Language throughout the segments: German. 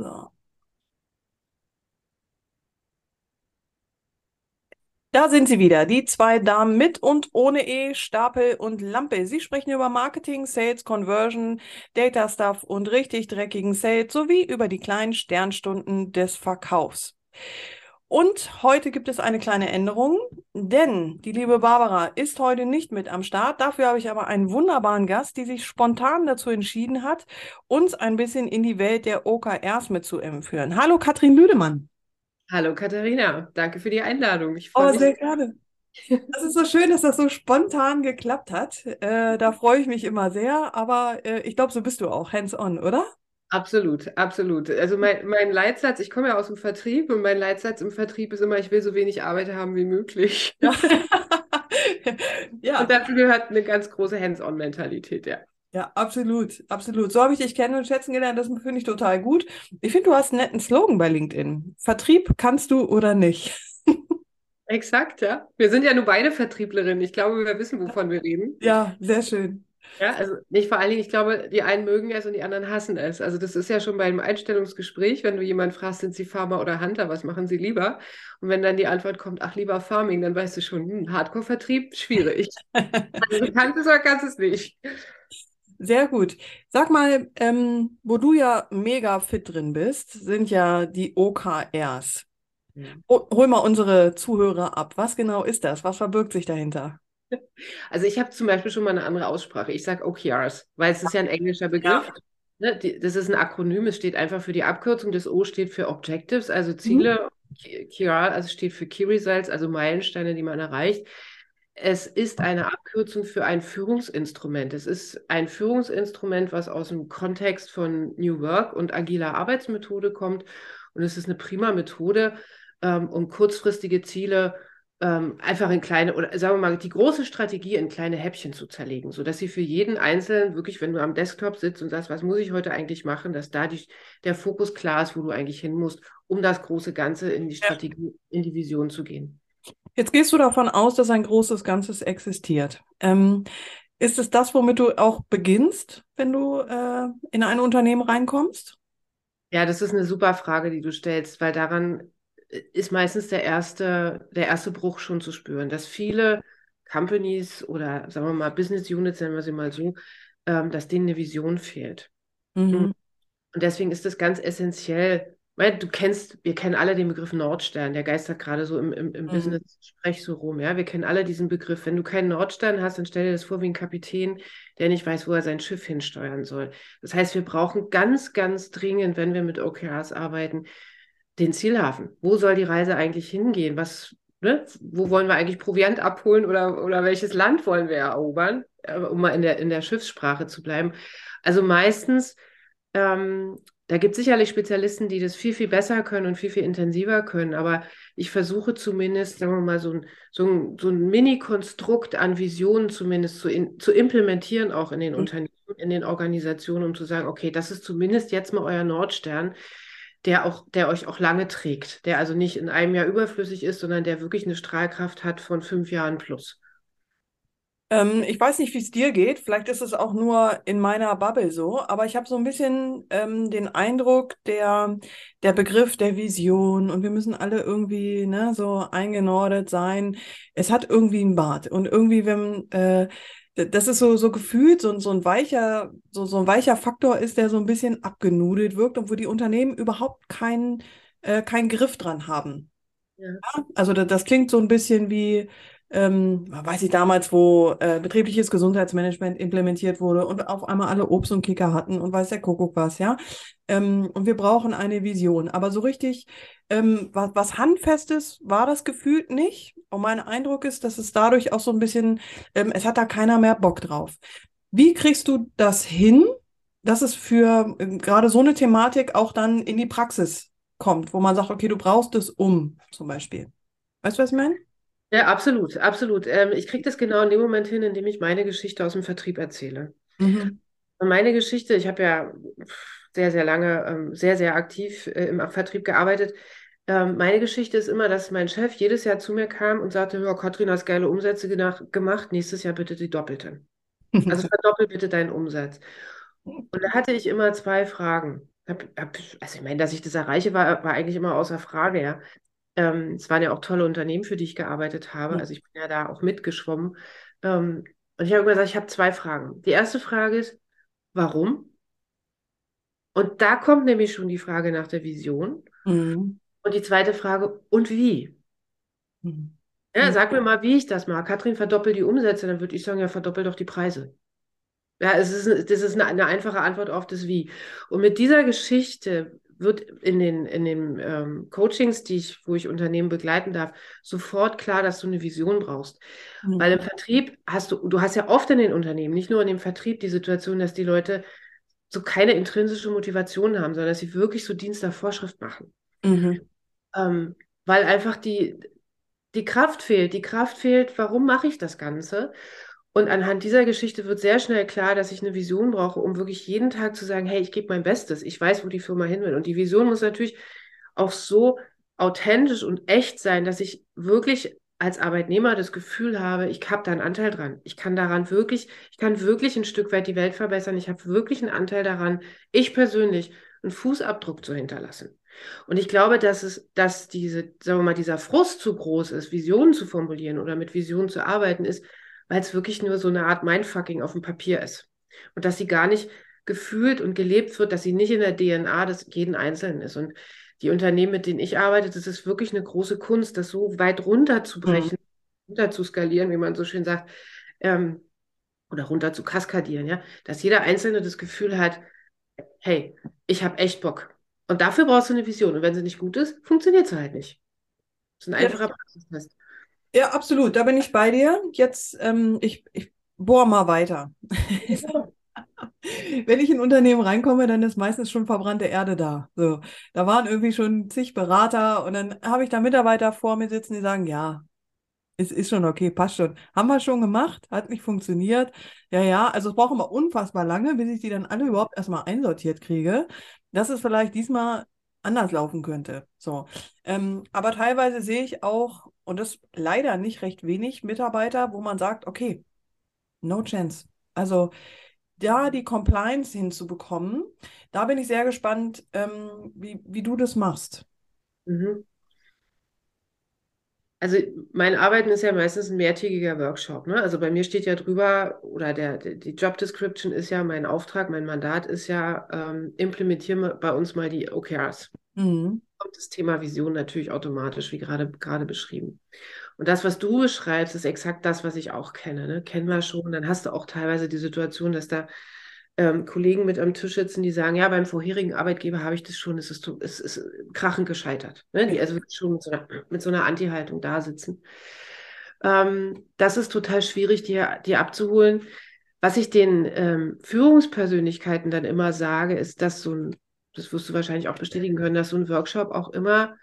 So. Da sind sie wieder, die zwei Damen mit und ohne E, Stapel und Lampe. Sie sprechen über Marketing, Sales, Conversion, Data Stuff und richtig dreckigen Sales sowie über die kleinen Sternstunden des Verkaufs. Und heute gibt es eine kleine Änderung, denn die liebe Barbara ist heute nicht mit am Start. Dafür habe ich aber einen wunderbaren Gast, die sich spontan dazu entschieden hat, uns ein bisschen in die Welt der OKRs mitzuführen. Hallo Katrin Lüdemann. Hallo Katharina, danke für die Einladung. Ich freue oh, mich. sehr gerne. Das ist so schön, dass das so spontan geklappt hat. Äh, da freue ich mich immer sehr, aber äh, ich glaube, so bist du auch hands-on, oder? Absolut, absolut. Also mein, mein Leitsatz, ich komme ja aus dem Vertrieb und mein Leitsatz im Vertrieb ist immer, ich will so wenig Arbeit haben wie möglich. Ja. ja. Und dazu gehört eine ganz große Hands-on-Mentalität, ja. Ja, absolut, absolut. So habe ich dich kennen und schätzen gelernt. Das finde ich total gut. Ich finde, du hast einen netten Slogan bei LinkedIn. Vertrieb kannst du oder nicht. Exakt, ja. Wir sind ja nur beide Vertrieblerinnen. Ich glaube, wir wissen, wovon wir reden. Ja, sehr schön. Ja, also nicht vor allen Dingen, ich glaube, die einen mögen es und die anderen hassen es. Also das ist ja schon beim Einstellungsgespräch, wenn du jemanden fragst, sind sie Farmer oder Hunter, was machen sie lieber? Und wenn dann die Antwort kommt, ach, lieber Farming, dann weißt du schon, hm, Hardcore-Vertrieb, schwierig. also du kannst es oder kannst es nicht. Sehr gut. Sag mal, ähm, wo du ja mega fit drin bist, sind ja die OKRs. Hol mal unsere Zuhörer ab. Was genau ist das? Was verbirgt sich dahinter? Also ich habe zum Beispiel schon mal eine andere Aussprache. Ich sage OKRs, weil es ist ja ein englischer Begriff. Ja. Ne, die, das ist ein Akronym, es steht einfach für die Abkürzung. Das O steht für Objectives, also Ziele. Mhm. KR also steht für Key Results, also Meilensteine, die man erreicht. Es ist eine Abkürzung für ein Führungsinstrument. Es ist ein Führungsinstrument, was aus dem Kontext von New Work und agiler Arbeitsmethode kommt. Und es ist eine prima Methode, ähm, um kurzfristige Ziele ähm, einfach in kleine, oder sagen wir mal, die große Strategie in kleine Häppchen zu zerlegen, sodass sie für jeden Einzelnen wirklich, wenn du am Desktop sitzt und sagst, was muss ich heute eigentlich machen, dass da die, der Fokus klar ist, wo du eigentlich hin musst, um das große Ganze in die Strategie, in die Vision zu gehen. Jetzt gehst du davon aus, dass ein großes Ganzes existiert. Ähm, ist es das, womit du auch beginnst, wenn du äh, in ein Unternehmen reinkommst? Ja, das ist eine super Frage, die du stellst, weil daran ist meistens der erste, der erste Bruch schon zu spüren, dass viele Companies oder sagen wir mal Business Units, nennen wir sie mal so, ähm, dass denen eine Vision fehlt. Mhm. Und deswegen ist es ganz essentiell, weil du kennst, wir kennen alle den Begriff Nordstern, der geistert gerade so im, im, im mhm. Business-Sprech so rum, ja. Wir kennen alle diesen Begriff. Wenn du keinen Nordstern hast, dann stell dir das vor wie ein Kapitän, der nicht weiß, wo er sein Schiff hinsteuern soll. Das heißt, wir brauchen ganz, ganz dringend, wenn wir mit OKRs arbeiten, den Zielhafen. Wo soll die Reise eigentlich hingehen? Was, ne? Wo wollen wir eigentlich Proviant abholen oder, oder welches Land wollen wir erobern, äh, um mal in der, in der Schiffssprache zu bleiben? Also meistens ähm, da gibt es sicherlich Spezialisten, die das viel, viel besser können und viel, viel intensiver können. Aber ich versuche zumindest, sagen wir mal, so ein, so ein, so ein Mini-Konstrukt an Visionen zumindest zu, in, zu implementieren, auch in den mhm. Unternehmen, in den Organisationen, um zu sagen, okay, das ist zumindest jetzt mal euer Nordstern, der auch, der euch auch lange trägt, der also nicht in einem Jahr überflüssig ist, sondern der wirklich eine Strahlkraft hat von fünf Jahren plus. Ähm, ich weiß nicht, wie es dir geht. Vielleicht ist es auch nur in meiner Bubble so, aber ich habe so ein bisschen ähm, den Eindruck, der, der Begriff der Vision und wir müssen alle irgendwie ne, so eingenordet sein. Es hat irgendwie einen Bart und irgendwie, wenn äh, das ist so, so gefühlt, so, so ein weicher, so, so ein weicher Faktor ist, der so ein bisschen abgenudelt wirkt und wo die Unternehmen überhaupt keinen äh, keinen Griff dran haben. Ja. Also das, das klingt so ein bisschen wie ähm, weiß ich damals, wo äh, betriebliches Gesundheitsmanagement implementiert wurde und auf einmal alle Obst und Kicker hatten und weiß der Kuckuck was, ja. Ähm, und wir brauchen eine Vision. Aber so richtig, ähm, was, was Handfestes war das gefühlt nicht. Und mein Eindruck ist, dass es dadurch auch so ein bisschen, ähm, es hat da keiner mehr Bock drauf. Wie kriegst du das hin, dass es für ähm, gerade so eine Thematik auch dann in die Praxis kommt, wo man sagt, okay, du brauchst es um, zum Beispiel. Weißt du, was ich meine? Ja, absolut, absolut. Ähm, ich kriege das genau in dem Moment hin, in dem ich meine Geschichte aus dem Vertrieb erzähle. Mhm. Meine Geschichte, ich habe ja sehr, sehr lange, ähm, sehr, sehr aktiv äh, im Vertrieb gearbeitet. Ähm, meine Geschichte ist immer, dass mein Chef jedes Jahr zu mir kam und sagte, ja, Katrin, hast geile Umsätze gemacht, nächstes Jahr bitte die doppelte. Also verdoppel bitte deinen Umsatz. Und da hatte ich immer zwei Fragen. hab, hab, also ich meine, dass ich das erreiche, war, war eigentlich immer außer Frage, ja. Ähm, es waren ja auch tolle Unternehmen, für die ich gearbeitet habe. Also ich bin ja da auch mitgeschwommen. Ähm, und ich habe gesagt, ich habe zwei Fragen. Die erste Frage ist, warum? Und da kommt nämlich schon die Frage nach der Vision. Mhm. Und die zweite Frage, und wie? Mhm. Ja, sag mir mal, wie ich das mache. Katrin, verdoppelt die Umsätze, dann würde ich sagen, ja, verdoppelt doch die Preise. Ja, es ist, das ist eine, eine, einfache Antwort auf das Wie. Und mit dieser Geschichte wird in den, in den ähm, Coachings, die ich, wo ich Unternehmen begleiten darf, sofort klar, dass du eine Vision brauchst. Mhm. Weil im Vertrieb hast du, du hast ja oft in den Unternehmen, nicht nur in dem Vertrieb, die Situation, dass die Leute so keine intrinsische Motivation haben, sondern dass sie wirklich so Dienst der Vorschrift machen. Mhm. Ähm, weil einfach die, die Kraft fehlt. Die Kraft fehlt, warum mache ich das Ganze? Und anhand dieser Geschichte wird sehr schnell klar, dass ich eine Vision brauche, um wirklich jeden Tag zu sagen, hey, ich gebe mein Bestes, ich weiß, wo die Firma hin will. Und die Vision muss natürlich auch so authentisch und echt sein, dass ich wirklich als Arbeitnehmer das Gefühl habe, ich habe da einen Anteil dran. Ich kann daran wirklich, ich kann wirklich ein Stück weit die Welt verbessern. Ich habe wirklich einen Anteil daran, ich persönlich einen Fußabdruck zu hinterlassen. Und ich glaube, dass es, dass diese, sagen wir mal, dieser Frust zu groß ist, Visionen zu formulieren oder mit Visionen zu arbeiten, ist, weil es wirklich nur so eine Art Mindfucking auf dem Papier ist. Und dass sie gar nicht gefühlt und gelebt wird, dass sie nicht in der DNA des jeden Einzelnen ist. Und die Unternehmen, mit denen ich arbeite, das ist wirklich eine große Kunst, das so weit runterzubrechen, mhm. runter zu skalieren, wie man so schön sagt, ähm, oder runter zu kaskadieren, ja, dass jeder Einzelne das Gefühl hat, hey, ich habe echt Bock. Und dafür brauchst du eine Vision. Und wenn sie nicht gut ist, funktioniert sie halt nicht. Das ist ein einfacher ja. Praxistest. Ja, absolut. Da bin ich bei dir. Jetzt, ähm, ich, ich bohr mal weiter. Wenn ich in ein Unternehmen reinkomme, dann ist meistens schon verbrannte Erde da. So, da waren irgendwie schon zig Berater und dann habe ich da Mitarbeiter vor mir sitzen, die sagen, ja, es ist schon okay, passt schon. Haben wir schon gemacht, hat nicht funktioniert. Ja, ja, also es braucht immer unfassbar lange, bis ich die dann alle überhaupt erstmal einsortiert kriege. Dass es vielleicht diesmal anders laufen könnte. So. Ähm, aber teilweise sehe ich auch und das leider nicht recht wenig Mitarbeiter, wo man sagt, okay, no chance. Also da die Compliance hinzubekommen, da bin ich sehr gespannt, ähm, wie, wie du das machst. Mhm. Also mein Arbeiten ist ja meistens ein mehrtägiger Workshop. Ne? Also bei mir steht ja drüber, oder der, die Job Description ist ja mein Auftrag, mein Mandat ist ja, ähm, implementieren bei uns mal die OKRs. Mhm kommt das Thema Vision natürlich automatisch, wie gerade, gerade beschrieben. Und das, was du beschreibst, ist exakt das, was ich auch kenne. Ne? Kennen wir schon. Dann hast du auch teilweise die Situation, dass da ähm, Kollegen mit am Tisch sitzen, die sagen, ja, beim vorherigen Arbeitgeber habe ich das schon, es ist, es ist krachend gescheitert. Ne? Die also schon mit so einer, mit so einer Anti-Haltung da sitzen. Ähm, das ist total schwierig, die, die abzuholen. Was ich den ähm, Führungspersönlichkeiten dann immer sage, ist, dass so ein das wirst du wahrscheinlich auch bestätigen können, dass so ein Workshop auch immer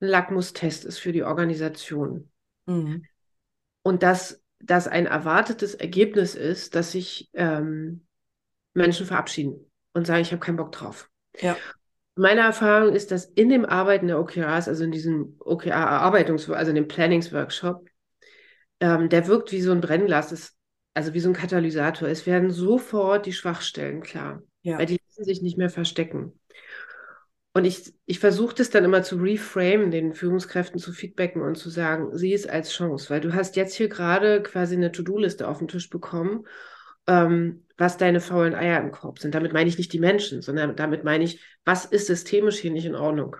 ein Lackmustest ist für die Organisation. Mhm. Und dass das ein erwartetes Ergebnis ist, dass sich ähm, Menschen verabschieden und sagen, ich habe keinen Bock drauf. Ja. Meine Erfahrung ist, dass in dem Arbeiten der OKRs, also in diesem OKR-Erarbeitungs-, also in dem Planningsworkshop, ähm, der wirkt wie so ein Brennglas, ist, also wie so ein Katalysator. Es werden sofort die Schwachstellen klar, ja. weil die lassen sich nicht mehr verstecken. Und ich, ich versuche das dann immer zu reframe, den Führungskräften zu feedbacken und zu sagen, sieh es als Chance, weil du hast jetzt hier gerade quasi eine To-Do-Liste auf den Tisch bekommen, ähm, was deine faulen Eier im Korb sind. Damit meine ich nicht die Menschen, sondern damit meine ich, was ist systemisch hier nicht in Ordnung?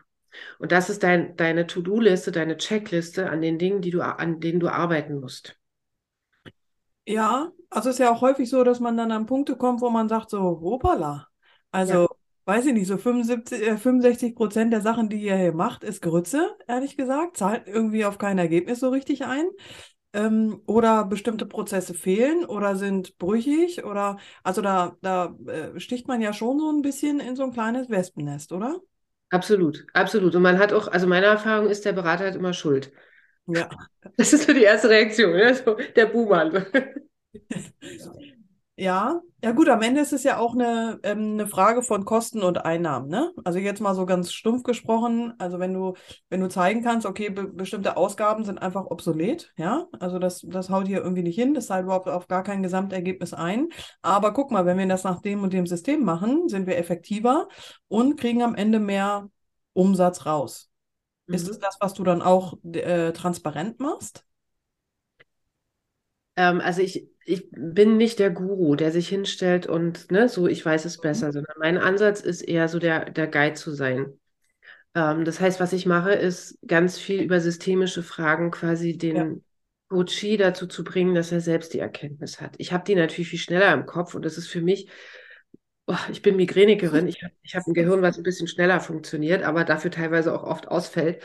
Und das ist dein, deine To-Do-Liste, deine Checkliste an den Dingen, die du, an denen du arbeiten musst. Ja, also es ist ja auch häufig so, dass man dann an Punkte kommt, wo man sagt so, hoppala. Also ja weiß ich nicht, so 75, äh, 65 Prozent der Sachen, die ihr hier macht, ist Grütze, ehrlich gesagt. Zahlt irgendwie auf kein Ergebnis so richtig ein. Ähm, oder bestimmte Prozesse fehlen oder sind brüchig oder also da, da äh, sticht man ja schon so ein bisschen in so ein kleines Wespennest, oder? Absolut, absolut. Und man hat auch, also meine Erfahrung ist, der Berater hat immer Schuld. Ja. Das ist so die erste Reaktion, ne? so, der Buhmann. Ja, ja gut, am Ende ist es ja auch eine, ähm, eine Frage von Kosten und Einnahmen, ne? Also jetzt mal so ganz stumpf gesprochen, also wenn du, wenn du zeigen kannst, okay, be bestimmte Ausgaben sind einfach obsolet, ja, also das, das haut hier irgendwie nicht hin, das zahlt überhaupt auf gar kein Gesamtergebnis ein. Aber guck mal, wenn wir das nach dem und dem System machen, sind wir effektiver und kriegen am Ende mehr Umsatz raus. Mhm. Ist es das, was du dann auch äh, transparent machst? Ähm, also ich, ich bin nicht der Guru, der sich hinstellt und ne, so, ich weiß es besser, sondern mein Ansatz ist eher so der, der Guide zu sein. Ähm, das heißt, was ich mache, ist ganz viel über systemische Fragen quasi den ja. Coachie dazu zu bringen, dass er selbst die Erkenntnis hat. Ich habe die natürlich viel schneller im Kopf und das ist für mich, oh, ich bin Migränikerin, ich habe ich hab ein Gehirn, was ein bisschen schneller funktioniert, aber dafür teilweise auch oft ausfällt.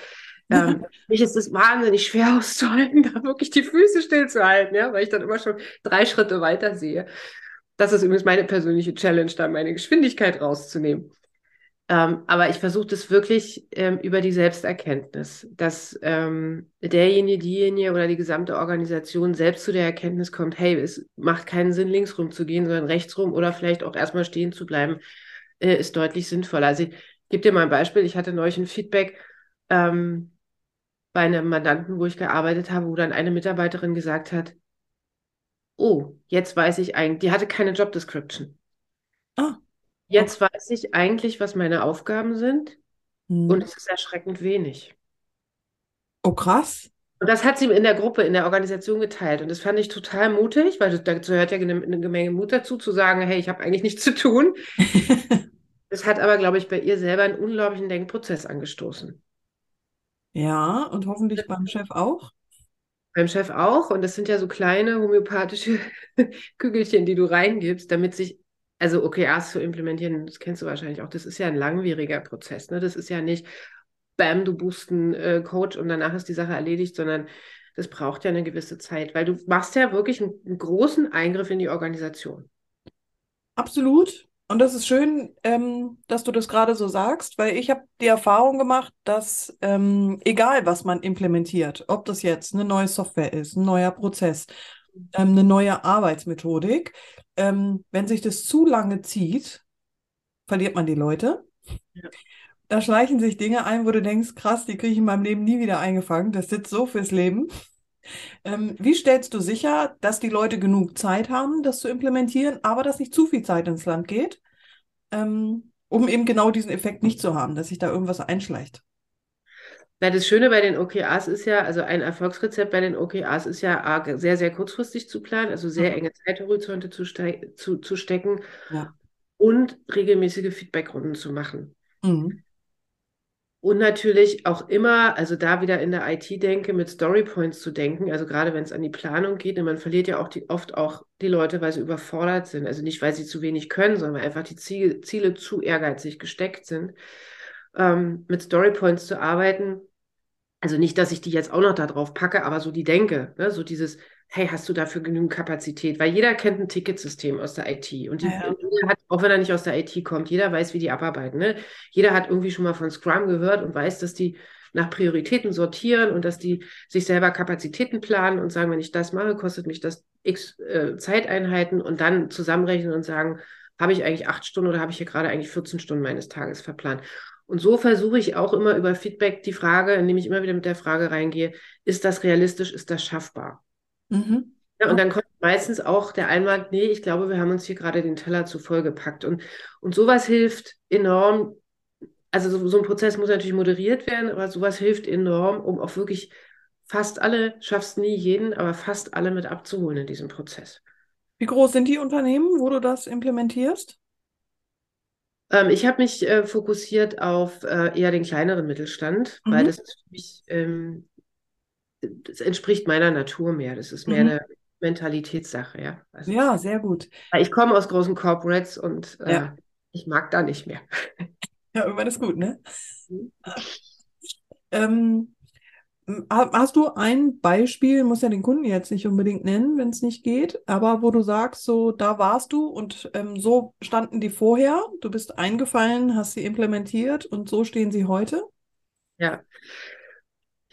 Ähm, mich ist es wahnsinnig schwer auszuhalten, da wirklich die Füße stillzuhalten, ja, weil ich dann immer schon drei Schritte weiter sehe. Das ist übrigens meine persönliche Challenge, da meine Geschwindigkeit rauszunehmen. Ähm, aber ich versuche das wirklich ähm, über die Selbsterkenntnis, dass ähm, derjenige, diejenige oder die gesamte Organisation selbst zu der Erkenntnis kommt, hey, es macht keinen Sinn, links rum zu gehen, sondern rechts rum oder vielleicht auch erstmal stehen zu bleiben, äh, ist deutlich sinnvoller. Also ich gebe dir mal ein Beispiel. Ich hatte neulich ein Feedback, ähm, bei einem Mandanten, wo ich gearbeitet habe, wo dann eine Mitarbeiterin gesagt hat, oh, jetzt weiß ich eigentlich, die hatte keine Job Description. Ah. Jetzt okay. weiß ich eigentlich, was meine Aufgaben sind hm. und es ist erschreckend wenig. Oh, krass. Und das hat sie in der Gruppe, in der Organisation geteilt. Und das fand ich total mutig, weil dazu gehört ja eine, eine Menge Mut dazu, zu sagen, hey, ich habe eigentlich nichts zu tun. das hat aber, glaube ich, bei ihr selber einen unglaublichen Denkprozess angestoßen. Ja, und hoffentlich beim Chef auch. Beim Chef auch. Und das sind ja so kleine homöopathische Kügelchen, die du reingibst, damit sich, also OKRs zu implementieren, das kennst du wahrscheinlich auch, das ist ja ein langwieriger Prozess. Ne? Das ist ja nicht, bam, du buchst einen äh, Coach und danach ist die Sache erledigt, sondern das braucht ja eine gewisse Zeit, weil du machst ja wirklich einen, einen großen Eingriff in die Organisation. Absolut. Und das ist schön, ähm, dass du das gerade so sagst, weil ich habe die Erfahrung gemacht, dass ähm, egal was man implementiert, ob das jetzt eine neue Software ist, ein neuer Prozess, ähm, eine neue Arbeitsmethodik, ähm, wenn sich das zu lange zieht, verliert man die Leute. Ja. Da schleichen sich Dinge ein, wo du denkst, krass, die kriege ich in meinem Leben nie wieder eingefangen. Das sitzt so fürs Leben. Ähm, wie stellst du sicher, dass die Leute genug Zeit haben, das zu implementieren, aber dass nicht zu viel Zeit ins Land geht, ähm, um eben genau diesen Effekt nicht zu haben, dass sich da irgendwas einschleicht? Na, das Schöne bei den OKRs ist ja, also ein Erfolgsrezept bei den OKRs ist ja sehr, sehr kurzfristig zu planen, also sehr mhm. enge Zeithorizonte zu, zu, zu stecken ja. und regelmäßige Feedbackrunden zu machen. Mhm. Und natürlich auch immer, also da wieder in der IT denke, mit Storypoints zu denken, also gerade wenn es an die Planung geht, und man verliert ja auch die, oft auch die Leute, weil sie überfordert sind. Also nicht, weil sie zu wenig können, sondern weil einfach die Ziele, Ziele zu ehrgeizig gesteckt sind. Ähm, mit Storypoints zu arbeiten, also nicht, dass ich die jetzt auch noch da drauf packe, aber so die Denke, ne? so dieses, hey, hast du dafür genügend Kapazität? Weil jeder kennt ein Ticketsystem aus der IT. Und die, ja, ja. Hat, auch wenn er nicht aus der IT kommt, jeder weiß, wie die abarbeiten. Ne? Jeder hat irgendwie schon mal von Scrum gehört und weiß, dass die nach Prioritäten sortieren und dass die sich selber Kapazitäten planen und sagen, wenn ich das mache, kostet mich das x äh, Zeiteinheiten und dann zusammenrechnen und sagen, habe ich eigentlich acht Stunden oder habe ich hier gerade eigentlich 14 Stunden meines Tages verplant? Und so versuche ich auch immer über Feedback die Frage, indem ich immer wieder mit der Frage reingehe, ist das realistisch, ist das schaffbar? Mhm. Ja, und dann kommt meistens auch der Einwand, nee, ich glaube, wir haben uns hier gerade den Teller zu voll gepackt. Und, und sowas hilft enorm. Also so, so ein Prozess muss natürlich moderiert werden, aber sowas hilft enorm, um auch wirklich fast alle, schaffst nie jeden, aber fast alle mit abzuholen in diesem Prozess. Wie groß sind die Unternehmen, wo du das implementierst? Ähm, ich habe mich äh, fokussiert auf äh, eher den kleineren Mittelstand, mhm. weil das ist für mich, ähm, das entspricht meiner Natur mehr. Das ist mehr mhm. eine Mentalitätssache, ja. Also, ja, sehr gut. Ich komme aus großen Corporates und äh, ja. ich mag da nicht mehr. Ja, irgendwann ist gut, ne? Mhm. ähm, Hast du ein Beispiel, muss ja den Kunden jetzt nicht unbedingt nennen, wenn es nicht geht, aber wo du sagst, so da warst du und ähm, so standen die vorher, du bist eingefallen, hast sie implementiert und so stehen sie heute? Ja.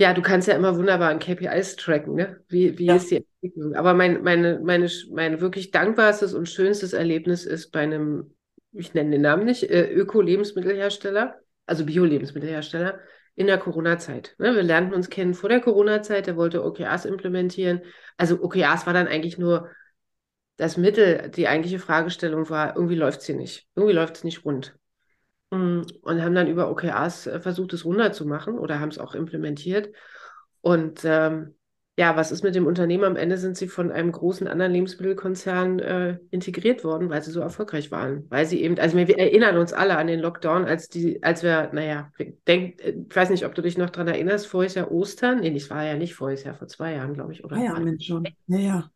Ja, du kannst ja immer wunderbar an KPIs tracken, ne? Wie, wie Ja. ist die Entwicklung? Aber mein, meine, meine, mein wirklich dankbarstes und schönstes Erlebnis ist bei einem, ich nenne den Namen nicht, äh, Öko-Lebensmittelhersteller, also Bio-Lebensmittelhersteller, in der Corona-Zeit. Ne? Wir lernten uns kennen vor der Corona-Zeit, der wollte OKRs implementieren. Also OKRs war dann eigentlich nur das Mittel, die eigentliche Fragestellung war, irgendwie läuft sie nicht. Irgendwie läuft es nicht rund. Mm, Und haben dann über OKRs äh, versucht, es runterzumachen oder haben es auch implementiert. Und ähm, ja, was ist mit dem Unternehmen? Am Ende sind sie von einem großen anderen Lebensmittelkonzern äh, integriert worden, weil sie so erfolgreich waren. Weil sie eben, also wir erinnern uns alle an den Lockdown, als die, als wir, naja, denk, äh, ich weiß nicht, ob du dich noch daran erinnerst, voriges Jahr Ostern, nee, das war ja nicht voriges Jahr, vor zwei Jahren, glaube ich, oder? Ah ja, Mensch schon. Ja, ja.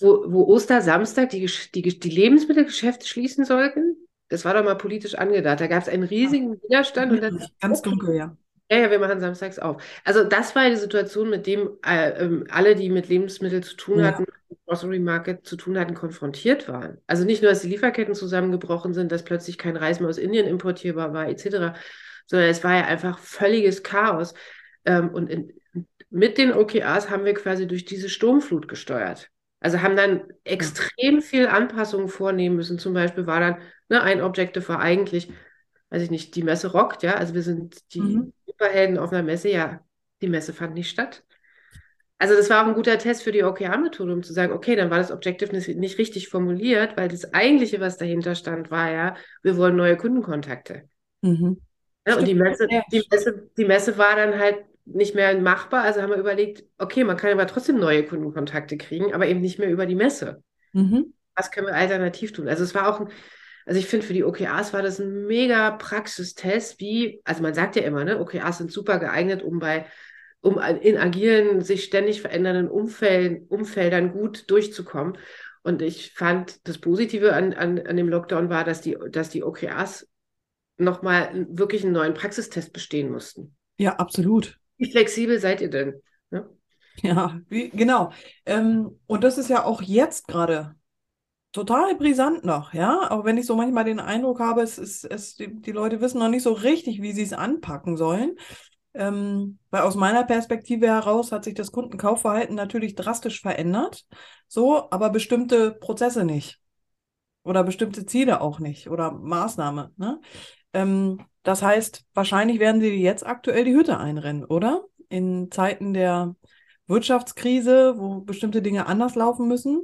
wo, wo Ostersamstag die, die, die Lebensmittelgeschäfte schließen sollten. Das war doch mal politisch angedacht. Da gab es einen riesigen Widerstand und dann, Ganz dunkel, ja. ja, ja, wir machen samstags auf. Also das war die Situation, mit dem äh, ähm, alle, die mit Lebensmitteln zu tun Ja. hatten, Grocery Market zu tun hatten, konfrontiert waren. Also nicht nur, dass die Lieferketten zusammengebrochen sind, dass plötzlich kein Reis mehr aus Indien importierbar war, etc., sondern es war ja einfach völliges Chaos. Ähm, und in, mit den OKRs haben wir quasi durch diese Sturmflut gesteuert. Also haben dann extrem viel Anpassungen vornehmen müssen. Zum Beispiel war dann, ne, ein Objective war eigentlich, weiß ich nicht, die Messe rockt, ja. Also wir sind die Mhm. Superhelden auf einer Messe, ja, die Messe fand nicht statt. Also das war auch ein guter Test für die OKR-Methode, um zu sagen, okay, dann war das Objective nicht, richtig formuliert, weil das eigentliche, was dahinter stand, war ja, wir wollen neue Kundenkontakte. Mhm. Ja, und die. Messe, die Messe, die Messe war dann halt nicht mehr machbar. Also haben wir überlegt, okay, man kann aber trotzdem neue Kundenkontakte kriegen, aber eben nicht mehr über die Messe. Mhm. Was können wir alternativ tun? Also es war auch ein, also ich finde für die OKRs war das ein mega Praxistest, wie, also man sagt ja immer, ne, OKRs sind super geeignet, um bei, um in agilen, sich ständig verändernden Umfeld, Umfeldern gut durchzukommen. Und ich fand das Positive an, an, an dem Lockdown war, dass die, dass die OKRs nochmal wirklich einen neuen Praxistest bestehen mussten. Ja, absolut. Wie flexibel seid ihr denn? Ne? Ja, wie, genau. Ähm, und das ist ja auch jetzt gerade total brisant noch, ja. Auch wenn ich so manchmal den Eindruck habe, es ist, es, die, die Leute wissen noch nicht so richtig, wie sie es anpacken sollen. Ähm, weil aus meiner Perspektive heraus hat sich das Kundenkaufverhalten natürlich drastisch verändert. So, aber bestimmte Prozesse nicht. Oder bestimmte Ziele auch nicht. Oder Maßnahme, ne? Ähm, das heißt, wahrscheinlich werden sie jetzt aktuell die Hütte einrennen, oder? In Zeiten der Wirtschaftskrise, wo bestimmte Dinge anders laufen müssen,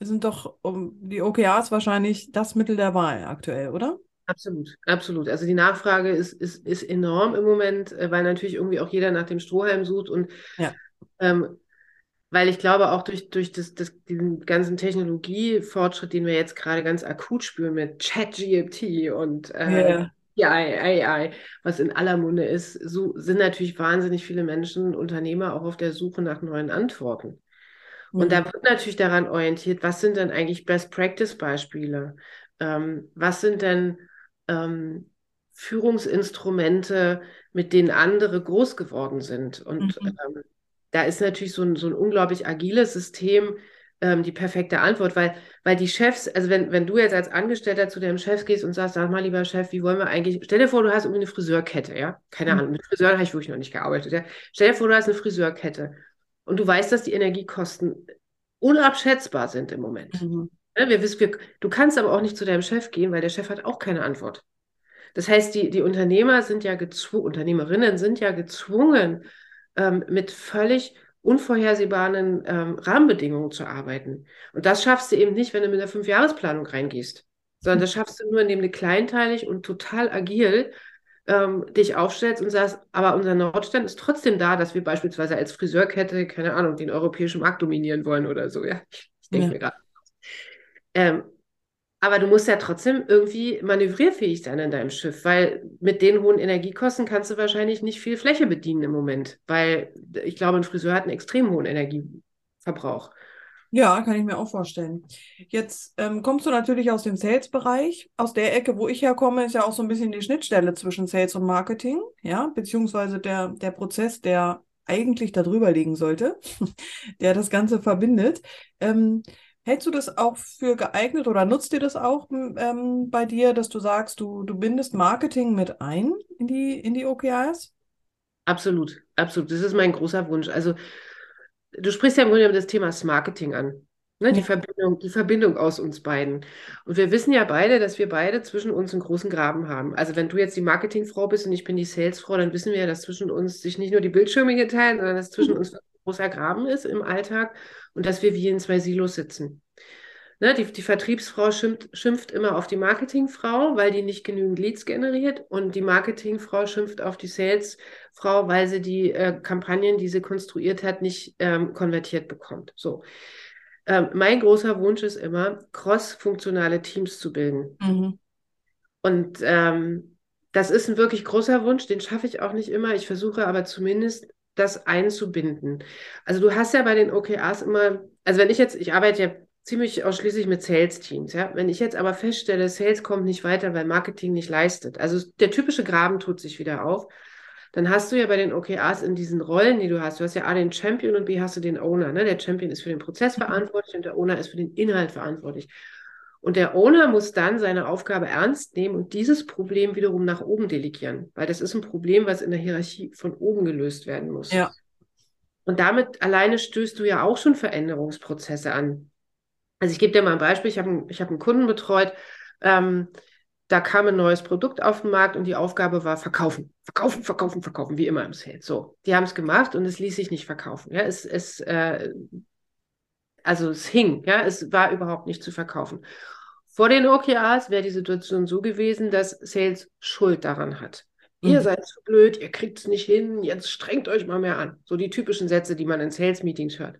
sind doch um, die OKRs wahrscheinlich das Mittel der Wahl aktuell, oder? Absolut, absolut. Also die Nachfrage ist, ist, ist enorm im Moment, äh, weil natürlich irgendwie auch jeder nach dem Strohhalm sucht und Ja. ähm, weil ich glaube auch durch, durch das, das, diesen ganzen Technologiefortschritt, den wir jetzt gerade ganz akut spüren mit ChatGPT und äh, Ja. AI, AI, was in aller Munde ist, so sind natürlich wahnsinnig viele Menschen, Unternehmer auch auf der Suche nach neuen Antworten. Und da wird natürlich daran orientiert, was sind denn eigentlich Best-Practice-Beispiele? Ähm, was sind denn ähm, Führungsinstrumente, mit denen andere groß geworden sind? Und Mhm. ähm, da ist natürlich so ein, so ein unglaublich agiles System ähm, die perfekte Antwort, weil, weil die Chefs, also wenn, wenn du jetzt als Angestellter zu deinem Chef gehst und sagst, sag mal, lieber Chef, wie wollen wir eigentlich, stell dir vor, du hast irgendwie eine Friseurkette, ja? Keine Mhm. Ahnung, mit Friseuren habe ich wirklich noch nicht gearbeitet, ja? Stell dir vor, du hast eine Friseurkette und du weißt, dass die Energiekosten unabschätzbar sind im Moment. Mhm. Ne, Wir wissen, wir, du kannst aber auch nicht zu deinem Chef gehen, weil der Chef hat auch keine Antwort. Das heißt, die, die Unternehmer sind ja gezwungen, Unternehmerinnen sind ja gezwungen, ähm, mit völlig unvorhersehbaren ähm, Rahmenbedingungen zu arbeiten. Und das schaffst du eben nicht, wenn du mit einer Fünfjahresplanung reingehst, sondern das schaffst du nur, indem du kleinteilig und total agil ähm, dich aufstellst und sagst, aber unser Nordstand ist trotzdem da, dass wir beispielsweise als Friseurkette, keine Ahnung, den europäischen Markt dominieren wollen oder so. Ja, ich, ich denke Ja. mir gerade. Ähm, aber du musst ja trotzdem irgendwie manövrierfähig sein in deinem Schiff, weil mit den hohen Energiekosten kannst du wahrscheinlich nicht viel Fläche bedienen im Moment, weil ich glaube, ein Friseur hat einen extrem hohen Energieverbrauch. Ja, kann ich mir auch vorstellen. Jetzt ähm, kommst du natürlich aus dem Sales-Bereich. Aus der Ecke, wo ich herkomme, ist ja auch so ein bisschen die Schnittstelle zwischen Sales und Marketing, ja, beziehungsweise der, der Prozess, der eigentlich darüber liegen sollte, der das Ganze verbindet. Ähm, hältst du das auch für geeignet oder nutzt dir das auch ähm, bei dir, dass du sagst, du, du bindest Marketing mit ein in die, in die OKRs? Absolut, absolut. Das ist mein großer Wunsch. Also, du sprichst ja im Grunde das Thema Marketing an. Ne, die, Verbindung, die Verbindung aus uns beiden. Und wir wissen ja beide, dass wir beide zwischen uns einen großen Graben haben. Also wenn du jetzt die Marketingfrau bist und ich bin die Salesfrau, dann wissen wir ja, dass zwischen uns sich nicht nur die Bildschirme hier teilen, sondern dass zwischen uns ein großer Graben ist im Alltag und dass wir wie in zwei Silos sitzen. Ne, die, die Vertriebsfrau schimpft, schimpft immer auf die Marketingfrau, weil die nicht genügend Leads generiert. Und die Marketingfrau schimpft auf die Salesfrau, weil sie die äh, Kampagnen, die sie konstruiert hat, nicht ähm, konvertiert bekommt. So. Ähm, mein großer Wunsch ist immer, cross-funktionale Teams zu bilden. Mhm. Und ähm, das ist ein wirklich großer Wunsch, den schaffe ich auch nicht immer. Ich versuche aber zumindest das einzubinden. Also du hast ja bei den OKRs immer, also wenn ich jetzt, ich arbeite ja ziemlich ausschließlich mit Sales-Teams, ja. Wenn ich jetzt aber feststelle, Sales kommt nicht weiter, weil Marketing nicht leistet, also der typische Graben tut sich wieder auf, dann hast du ja bei den OKRs in diesen Rollen, die du hast, du hast ja A den Champion und B hast du den Owner. Ne? Der Champion ist für den Prozess mhm. verantwortlich und der Owner ist für den Inhalt verantwortlich. Und der Owner muss dann seine Aufgabe ernst nehmen und dieses Problem wiederum nach oben delegieren, weil das ist ein Problem, was in der Hierarchie von oben gelöst werden muss. Ja. Und damit alleine stößt du ja auch schon Veränderungsprozesse an. Also ich gebe dir mal ein Beispiel. Ich habe ich hab einen Kunden betreut, ähm, da kam ein neues Produkt auf den Markt und die Aufgabe war verkaufen, verkaufen, verkaufen, verkaufen, wie immer im Sales. So, die haben es gemacht und es ließ sich nicht verkaufen. Ja, es, es, äh, also es hing, ja, es war überhaupt nicht zu verkaufen. Vor den OKRs wäre die Situation so gewesen, dass Sales Schuld daran hat. Mhm. Ihr seid zu blöd, ihr kriegt es nicht hin, jetzt strengt euch mal mehr an. So die typischen Sätze, die man in Sales-Meetings hört.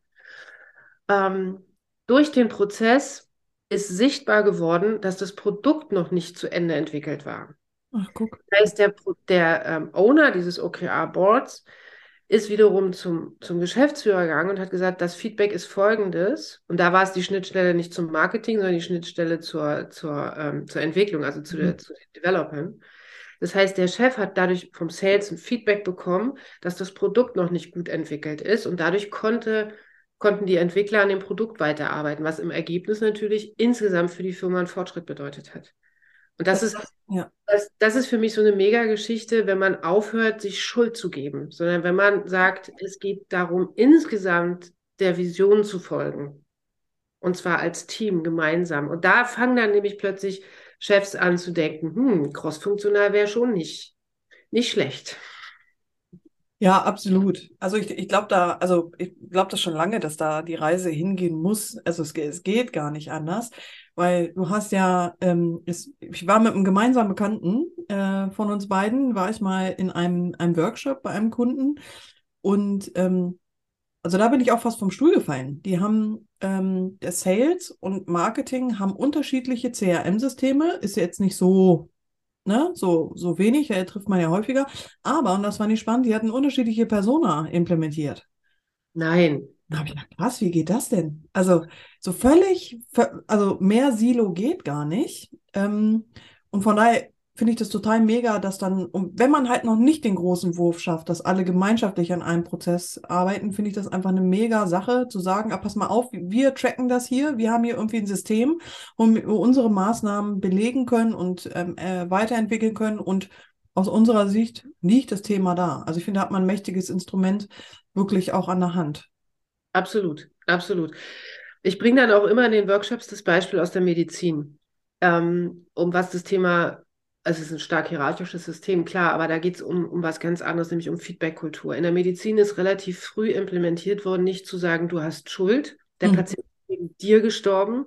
Ähm, durch den Prozess ist sichtbar geworden, dass das Produkt noch nicht zu Ende entwickelt war. Ach, guck. Das heißt, der, der ähm, Owner dieses OKR-Boards ist wiederum zum, zum Geschäftsführer gegangen und hat gesagt, das Feedback ist folgendes. Und da war es die Schnittstelle nicht zum Marketing, sondern die Schnittstelle zur, zur, ähm, zur Entwicklung, also zu, mhm. der, zu den Developern. Das heißt, der Chef hat dadurch vom Sales ein Feedback bekommen, dass das Produkt noch nicht gut entwickelt ist und dadurch konnte konnten die Entwickler an dem Produkt weiterarbeiten, was im Ergebnis natürlich insgesamt für die Firma einen Fortschritt bedeutet hat. Und das, das ist, ja. das, das ist für mich so eine Mega-Geschichte, wenn man aufhört, sich Schuld zu geben, sondern wenn man sagt, es geht darum, insgesamt der Vision zu folgen. Und zwar als Team gemeinsam. Und da fangen dann nämlich plötzlich Chefs an zu denken, hm, cross-funktional wäre schon nicht, nicht schlecht. Ja, absolut. Also ich, ich glaube da, also ich glaube das schon lange, dass da die Reise hingehen muss. Also es, es geht gar nicht anders, weil du hast ja, ähm, es, ich war mit einem gemeinsamen Bekannten äh, von uns beiden, war ich mal in einem, einem Workshop bei einem Kunden und ähm, also da bin ich auch fast vom Stuhl gefallen. Die haben ähm, der Sales und Marketing haben unterschiedliche CRM-Systeme, ist jetzt nicht so ne, so, so wenig, äh, trifft man ja häufiger. Aber, und das fand ich spannend, die hatten unterschiedliche Persona implementiert. Nein. Da habe ich gedacht, krass, wie geht das denn? Also, so völlig, also mehr Silo geht gar nicht. Ähm, und von daher finde ich das total mega, dass dann, wenn man halt noch nicht den großen Wurf schafft, dass alle gemeinschaftlich an einem Prozess arbeiten, finde ich das einfach eine mega Sache, zu sagen, ah, pass mal auf, wir tracken das hier, wir haben hier irgendwie ein System, wo wir unsere Maßnahmen belegen können und ähm, äh, weiterentwickeln können und aus unserer Sicht liegt das Thema da. Also ich finde, da hat man ein mächtiges Instrument wirklich auch an der Hand. Absolut, absolut. Ich bringe dann auch immer in den Workshops das Beispiel aus der Medizin, ähm, um was das Thema es ist ein stark hierarchisches System, klar, aber da geht es um, um was ganz anderes, nämlich um Feedback-Kultur. In der Medizin ist relativ früh implementiert worden, nicht zu sagen, du hast Schuld, der mhm. Patient ist wegen dir gestorben,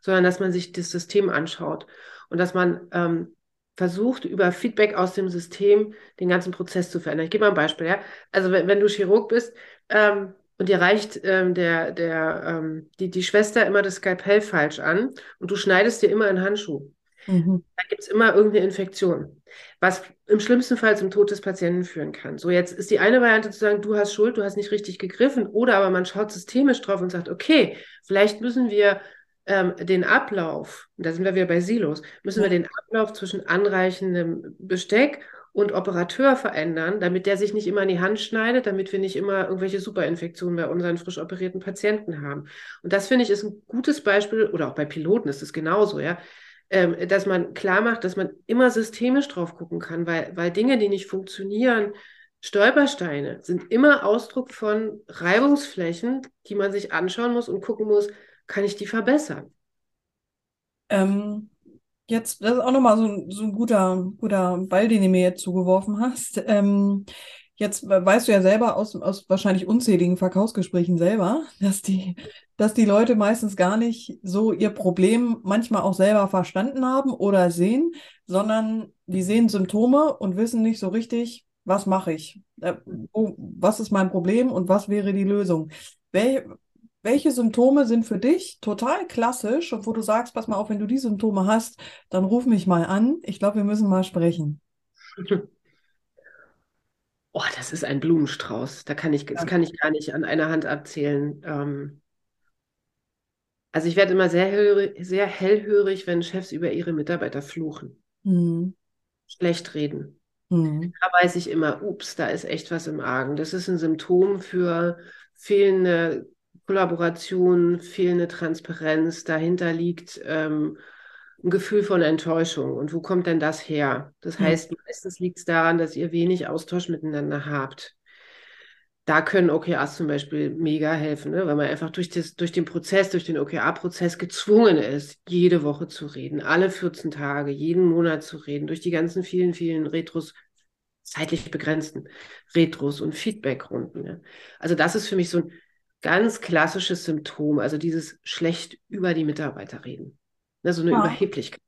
sondern dass man sich das System anschaut und dass man ähm, versucht, über Feedback aus dem System den ganzen Prozess zu verändern. Ich gebe mal ein Beispiel. Ja? Also wenn, wenn du Chirurg bist ähm, und dir reicht ähm, der, der, ähm, die, die Schwester immer das Skalpell falsch an und du schneidest dir immer einen Handschuh Mhm. Da gibt es immer irgendeine Infektion, was im schlimmsten Fall zum Tod des Patienten führen kann. So, jetzt ist die eine Variante zu sagen, du hast Schuld, du hast nicht richtig gegriffen, oder aber man schaut systemisch drauf und sagt, okay, vielleicht müssen wir ähm, den Ablauf, da sind wir wieder bei Silos, müssen wir den Ablauf zwischen anreichendem Besteck und Operateur verändern, damit der sich nicht immer in die Hand schneidet, damit wir nicht immer irgendwelche Superinfektionen bei unseren frisch operierten Patienten haben. Und das finde ich ist ein gutes Beispiel, oder auch bei Piloten ist es genauso, ja ähm, dass man klar macht, dass man immer systemisch drauf gucken kann, weil, weil Dinge, die nicht funktionieren, Stolpersteine sind immer Ausdruck von Reibungsflächen, die man sich anschauen muss und gucken muss, kann ich die verbessern? Ähm, jetzt, das ist auch nochmal so, so ein guter, guter Ball, den du mir jetzt zugeworfen hast. Ähm, jetzt weißt du ja selber aus, aus wahrscheinlich unzähligen Verkaufsgesprächen selber, dass die, dass die Leute meistens gar nicht so ihr Problem manchmal auch selber verstanden haben oder sehen, sondern die sehen Symptome und wissen nicht so richtig, was mache ich? Äh, was ist mein Problem und was wäre die Lösung? Wel welche Symptome sind für dich total klassisch und wo du sagst, pass mal auf, wenn du die Symptome hast, dann ruf mich mal an. Ich glaube, wir müssen mal sprechen. Oh, das ist ein Blumenstrauß. Da kann ich, das kann ich gar nicht an einer Hand abzählen. Ähm, also ich werde immer sehr, hellhörig, sehr hellhörig, wenn Chefs über ihre Mitarbeiter fluchen. Hm. Schlecht reden. Hm. Da weiß ich immer, ups, da ist echt was im Argen. Das ist ein Symptom für fehlende Kollaboration, fehlende Transparenz. Dahinter liegt ähm, ein Gefühl von Enttäuschung. Und wo kommt denn das her? Das Hm. heißt, meistens liegt es daran, dass ihr wenig Austausch miteinander habt. Da können OKRs zum Beispiel mega helfen, ne? weil man einfach durch, das, durch den Prozess, durch den OKR-Prozess gezwungen ist, jede Woche zu reden, alle 14 Tage, jeden Monat zu reden, durch die ganzen vielen, vielen Retros, zeitlich begrenzten Retros und Feedbackrunden. Ne? Also das ist für mich so ein ganz klassisches Symptom, also dieses schlecht über die Mitarbeiter reden. Ne? So eine Ja. Überheblichkeit.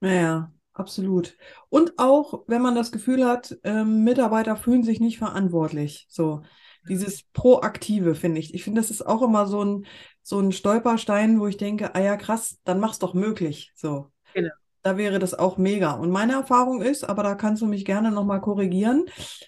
Ja, ja, absolut. Und auch, wenn man das Gefühl hat, ähm, Mitarbeiter fühlen sich nicht verantwortlich. So, dieses Proaktive, finde ich. Ich finde, das ist auch immer so ein, so ein Stolperstein, wo ich denke, ah ja, krass, dann mach's doch möglich. So. Genau. Da wäre das auch mega. Und meine Erfahrung ist, aber da kannst du mich gerne nochmal korrigieren,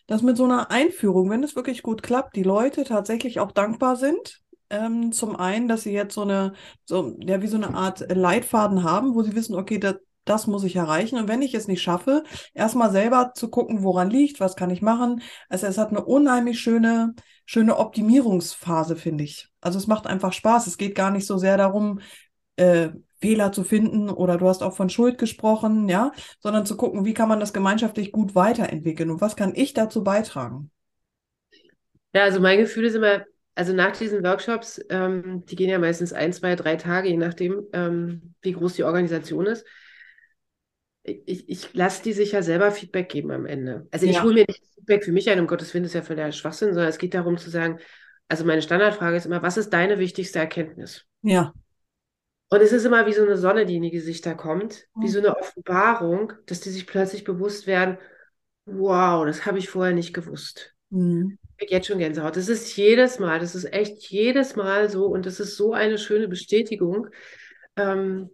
dass mit so einer Einführung, wenn es wirklich gut klappt, die Leute tatsächlich auch dankbar sind. Ähm, zum einen, dass sie jetzt so eine, so, ja, wie so eine Art Leitfaden haben, wo sie wissen, okay, das, das muss ich erreichen. Und wenn ich es nicht schaffe, erstmal selber zu gucken, woran liegt, was kann ich machen. Also es hat eine unheimlich schöne, schöne Optimierungsphase, finde ich. Also es macht einfach Spaß. Es geht gar nicht so sehr darum, äh, Fehler zu finden oder du hast auch von Schuld gesprochen, ja, sondern zu gucken, wie kann man das gemeinschaftlich gut weiterentwickeln und was kann ich dazu beitragen? Ja, also mein Gefühl ist immer, also nach diesen Workshops, ähm, die gehen ja meistens ein, zwei, drei Tage, je nachdem, ähm, wie groß die Organisation ist. Ich, ich lasse die sich ja selber Feedback geben am Ende. Also ich Ja. hole mir nicht Feedback für mich ein, um Gottes Willen, das ist ja völliger Schwachsinn, sondern es geht darum zu sagen, also meine Standardfrage ist immer, was ist deine wichtigste Erkenntnis? Ja, Und es ist immer wie so eine Sonne, die in die Gesichter kommt, wie Mhm. so eine Offenbarung, dass die sich plötzlich bewusst werden, wow, das habe ich vorher nicht gewusst. Mhm. Ich krieg jetzt schon Gänsehaut. Das ist jedes Mal, das ist echt jedes Mal so und das ist so eine schöne Bestätigung, ähm,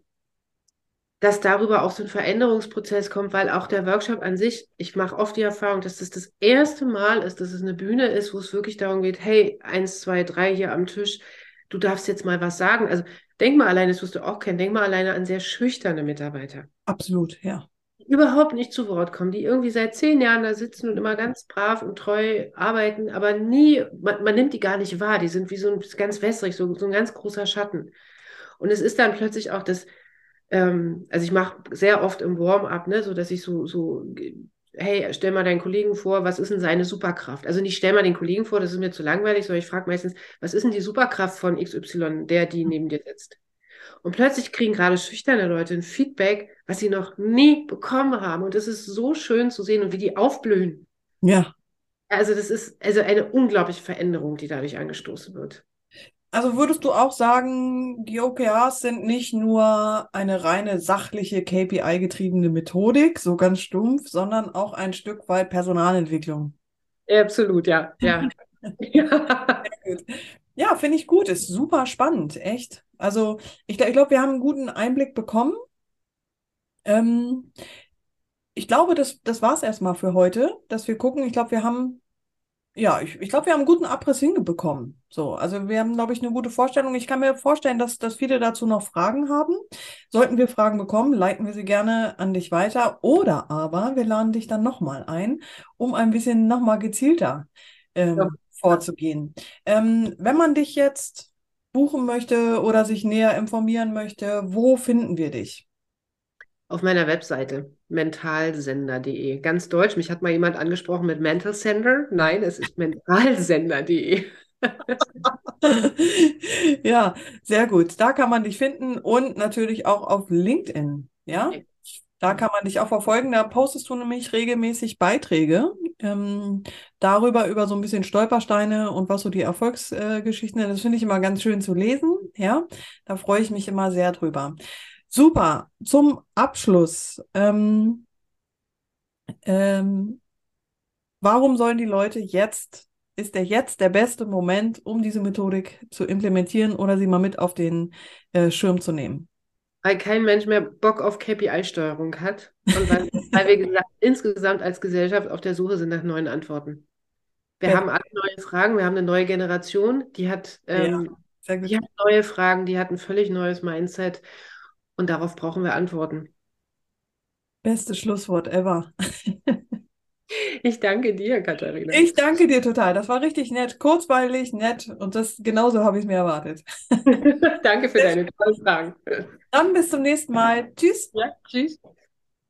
dass darüber auch so ein Veränderungsprozess kommt, weil auch der Workshop an sich, ich mache oft die Erfahrung, dass das das erste Mal ist, dass es eine Bühne ist, wo es wirklich darum geht, hey, eins, zwei, drei hier am Tisch, du darfst jetzt mal was sagen. Also denk mal alleine, das wirst du auch kennen, denk mal alleine an sehr schüchterne Mitarbeiter absolut, ja. Überhaupt nicht zu Wort kommen, die irgendwie seit zehn Jahren da sitzen und immer ganz brav und treu arbeiten, aber nie, man, man nimmt die gar nicht wahr. Die sind wie so ein ganz wässrig, so, so ein ganz großer Schatten. Und es ist dann plötzlich auch das, ähm, also ich mache sehr oft im Warm-up, ne, so dass ich so, so, hey, stell mal deinen Kollegen vor, was ist denn seine Superkraft? Also nicht stell mal den Kollegen vor, das ist mir zu langweilig, sondern ich frage meistens, was ist denn die Superkraft von XY, der, die neben dir sitzt? Und plötzlich kriegen gerade schüchterne Leute ein Feedback, was sie noch nie bekommen haben. Und das ist so schön zu sehen und wie die aufblühen. Ja. Also das ist also eine unglaubliche Veränderung, die dadurch angestoßen wird. Also würdest du auch sagen, die OKRs sind nicht nur eine reine sachliche KPI-getriebene Methodik, so ganz stumpf, sondern auch ein Stück weit Personalentwicklung. Absolut, ja. Ja. ja. Ja, finde ich gut, ist super spannend, echt. Also ich, ich glaube, wir haben einen guten Einblick bekommen. Ähm, ich glaube, das, das war es erstmal für heute, dass wir gucken. Ich glaube, wir haben, ja, ich, ich glaube, wir haben einen guten Abriss hinbekommen. So, also wir haben, glaube ich, eine gute Vorstellung. Ich kann mir vorstellen, dass, dass viele dazu noch Fragen haben. Sollten wir Fragen bekommen, leiten wir sie gerne an dich weiter. Oder aber wir laden dich dann nochmal ein, um ein bisschen nochmal gezielter ähm, Ja. Vorzugehen. Ähm, wenn man dich jetzt buchen möchte oder sich näher informieren möchte, wo finden wir dich? Auf meiner Webseite mentalsender.de. Ganz deutsch. Mich hat mal jemand angesprochen mit Mental Sender. Nein, es ist mentalsender.de. ja, sehr gut. Da kann man dich finden und natürlich auch auf LinkedIn. Ja, da kann man dich auch verfolgen. Da postest du nämlich regelmäßig Beiträge ähm, darüber, über so ein bisschen Stolpersteine und was so die Erfolgsgeschichten sind. Das finde ich immer ganz schön zu lesen. Ja, da freue ich mich immer sehr drüber. Super. Zum Abschluss. Ähm, ähm, warum sollen die Leute jetzt, ist der jetzt der beste Moment, um diese Methodik zu implementieren oder sie mal mit auf den äh, Schirm zu nehmen? Weil kein Mensch mehr Bock auf KPI-Steuerung hat und weil, weil wir gesagt, insgesamt als Gesellschaft auf der Suche sind nach neuen Antworten. Wir ja. haben alle neue Fragen, wir haben eine neue Generation, die hat, ähm, ja, die hat neue Fragen, die hat ein völlig neues Mindset und darauf brauchen wir Antworten. Bestes Schlusswort ever. Ich danke dir, Katharina. Ich danke dir total. Das war richtig nett, kurzweilig, nett und das genauso habe ich es mir erwartet. danke für deine tollen Fragen. Dann bis zum nächsten Mal. Tschüss. Ja, tschüss.